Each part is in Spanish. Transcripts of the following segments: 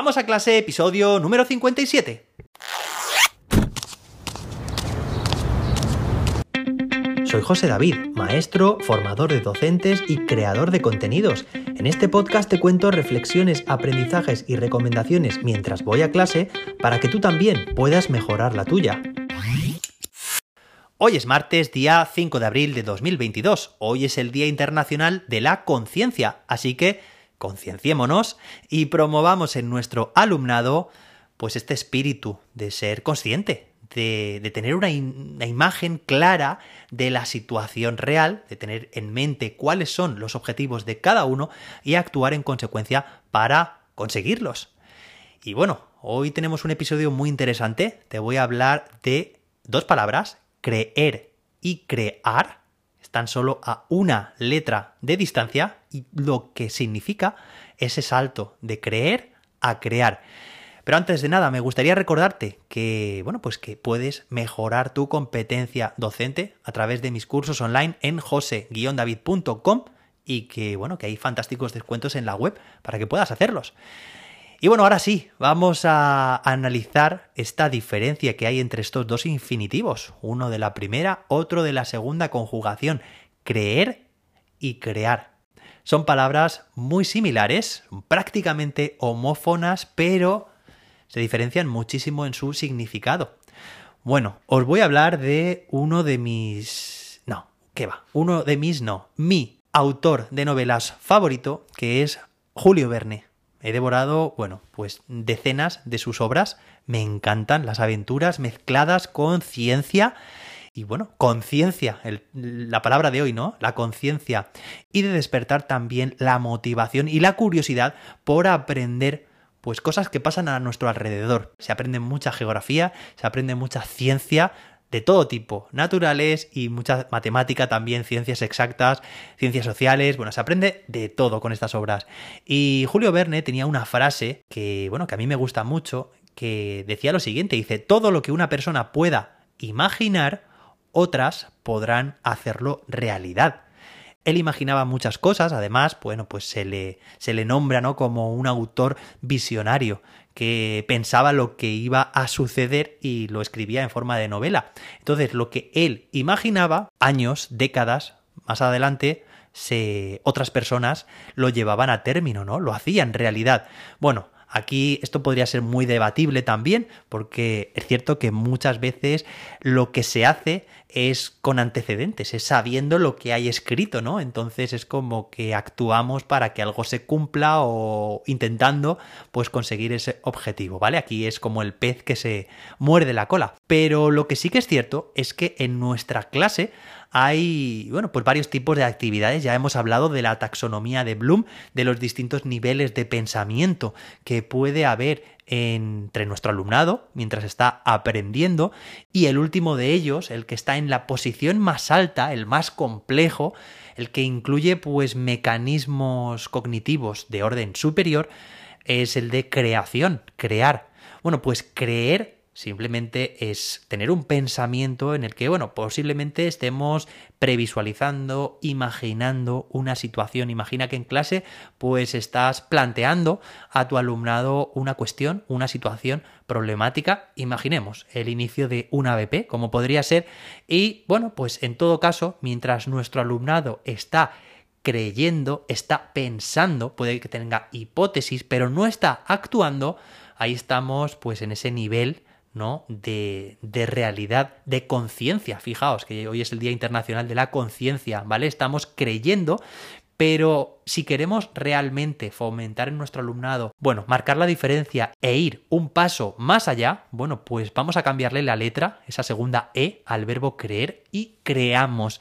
Vamos a clase, episodio número 57. Soy José David, maestro, formador de docentes y creador de contenidos. En este podcast te cuento reflexiones, aprendizajes y recomendaciones mientras voy a clase para que tú también puedas mejorar la tuya. Hoy es martes, día 5 de abril de 2022. Hoy es el Día Internacional de la Conciencia, así que concienciémonos y promovamos en nuestro alumnado pues este espíritu de ser consciente, de, tener una, una, imagen clara de la situación real, de tener en mente cuáles son los objetivos de cada uno y actuar en consecuencia para conseguirlos. Y bueno, hoy tenemos un episodio muy interesante. Te voy a hablar de dos palabras, creer y crear están solo a una letra de distancia y lo que significa ese salto de creer a crear. Pero antes de nada, me gustaría recordarte que, bueno, pues que puedes mejorar tu competencia docente a través de mis cursos online en jose-david.com y que, bueno, que hay fantásticos descuentos en la web para que puedas hacerlos. Y bueno, ahora sí, vamos a analizar esta diferencia que hay entre estos dos infinitivos, uno de la primera, otro de la segunda conjugación, creer y crear. Son palabras muy similares, prácticamente homófonas, pero se diferencian muchísimo en su significado. Bueno, os voy a hablar de uno de mis... No, ¿qué va? Uno de mis no, mi autor de novelas favorito, que es Julio Verne. He devorado, bueno, pues decenas de sus obras. Me encantan las aventuras mezcladas con ciencia. Y bueno, conciencia, la palabra de hoy, ¿no? La conciencia. Y de despertar también la motivación y la curiosidad por aprender pues cosas que pasan a nuestro alrededor. Se aprende mucha geografía, se aprende mucha ciencia, de todo tipo, naturales y mucha matemática también, ciencias exactas, ciencias sociales, bueno, se aprende de todo con estas obras. Y Julio Verne tenía una frase que, bueno, que a mí me gusta mucho, que decía lo siguiente, dice, todo lo que una persona pueda imaginar, otras podrán hacerlo realidad. Él imaginaba muchas cosas, además, bueno, pues se le, se le nombra ¿no? como un autor visionario que pensaba lo que iba a suceder y lo escribía en forma de novela. Entonces, lo que él imaginaba, años, décadas más adelante, se, otras personas lo llevaban a término, ¿no? Lo hacían realidad. Bueno, Aquí esto podría ser muy debatible también, porque es cierto que muchas veces lo que se hace es con antecedentes, es sabiendo lo que hay escrito, ¿no? Entonces es como que actuamos para que algo se cumpla o intentando pues conseguir ese objetivo, ¿vale? Aquí es como el pez que se muerde la cola. Pero lo que sí que es cierto es que en nuestra clase hay, bueno, pues varios tipos de actividades. Ya hemos hablado de la taxonomía de Bloom, de los distintos niveles de pensamiento que puede haber entre nuestro alumnado mientras está aprendiendo y el último de ellos, el que está en la posición más alta, el más complejo, el que incluye pues mecanismos cognitivos de orden superior, es el de creación, crear. Bueno, pues creer Simplemente es tener un pensamiento en el que, bueno, posiblemente estemos previsualizando, imaginando una situación. Imagina que en clase, pues estás planteando a tu alumnado una cuestión, una situación problemática. Imaginemos el inicio de una BP, como podría ser. Y bueno, pues en todo caso, mientras nuestro alumnado está creyendo, está pensando, puede que tenga hipótesis, pero no está actuando, ahí estamos pues en ese nivel ¿no? De, de realidad, de conciencia. Fijaos que hoy es el Día Internacional de la Conciencia, ¿vale? Estamos creyendo, pero si queremos realmente fomentar en nuestro alumnado, bueno, marcar la diferencia e ir un paso más allá, bueno, pues vamos a cambiarle la letra, esa segunda E, al verbo creer y creamos.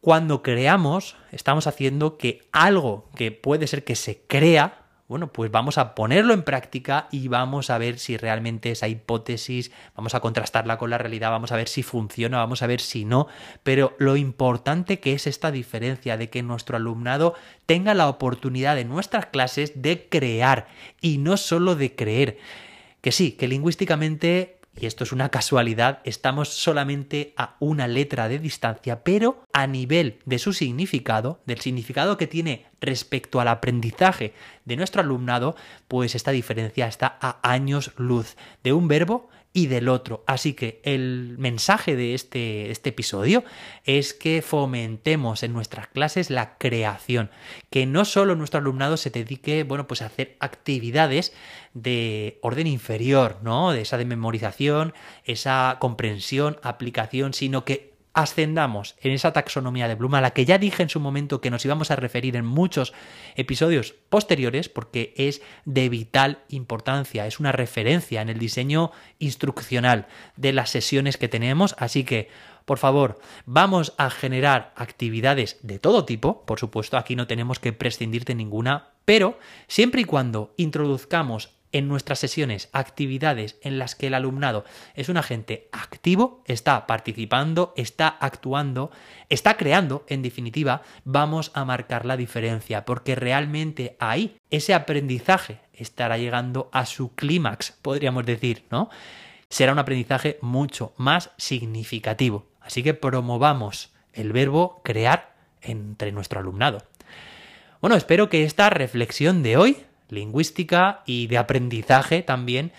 Cuando creamos, estamos haciendo que algo que puede ser que se crea, bueno, pues vamos a ponerlo en práctica y vamos a ver si realmente esa hipótesis, vamos a contrastarla con la realidad, vamos a ver si funciona, vamos a ver si no, pero lo importante que es esta diferencia de que nuestro alumnado tenga la oportunidad en nuestras clases de crear y no solo de creer. Que sí, que lingüísticamente y esto es una casualidad, estamos solamente a una letra de distancia, pero a nivel de su significado, del significado que tiene respecto al aprendizaje de nuestro alumnado, pues esta diferencia está a años luz. De un verbo y del otro. Así que el mensaje de este, este, episodio es que fomentemos en nuestras clases la creación, que no solo nuestro alumnado se dedique, bueno, pues a hacer actividades de orden inferior, ¿no? De esa de memorización, esa comprensión, aplicación, sino que ascendamos en esa taxonomía de Bloom a la que ya dije en su momento que nos íbamos a referir en muchos episodios posteriores porque es de vital importancia, es una referencia en el diseño instruccional de las sesiones que tenemos, así que por favor, vamos a generar actividades de todo tipo, por supuesto, aquí no tenemos que prescindir de ninguna, pero siempre y cuando introduzcamos en nuestras sesiones actividades en las que el alumnado es un agente activo, está participando, está actuando, está creando, en definitiva, vamos a marcar la diferencia, porque realmente ahí ese aprendizaje estará llegando a su clímax, podríamos decir, ¿no? Será un aprendizaje mucho más significativo. Así que promovamos el verbo crear entre nuestro alumnado. Bueno, espero que esta reflexión de hoy lingüística y de aprendizaje también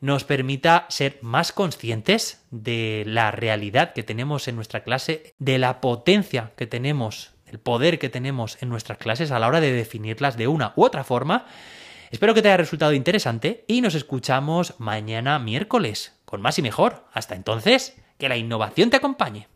nos permita ser más conscientes de la realidad que tenemos en nuestra clase, de la potencia que tenemos, el poder que tenemos en nuestras clases a la hora de definirlas de una u otra forma. Espero que te haya resultado interesante y nos escuchamos mañana miércoles con más y mejor. Hasta entonces, que la innovación te acompañe.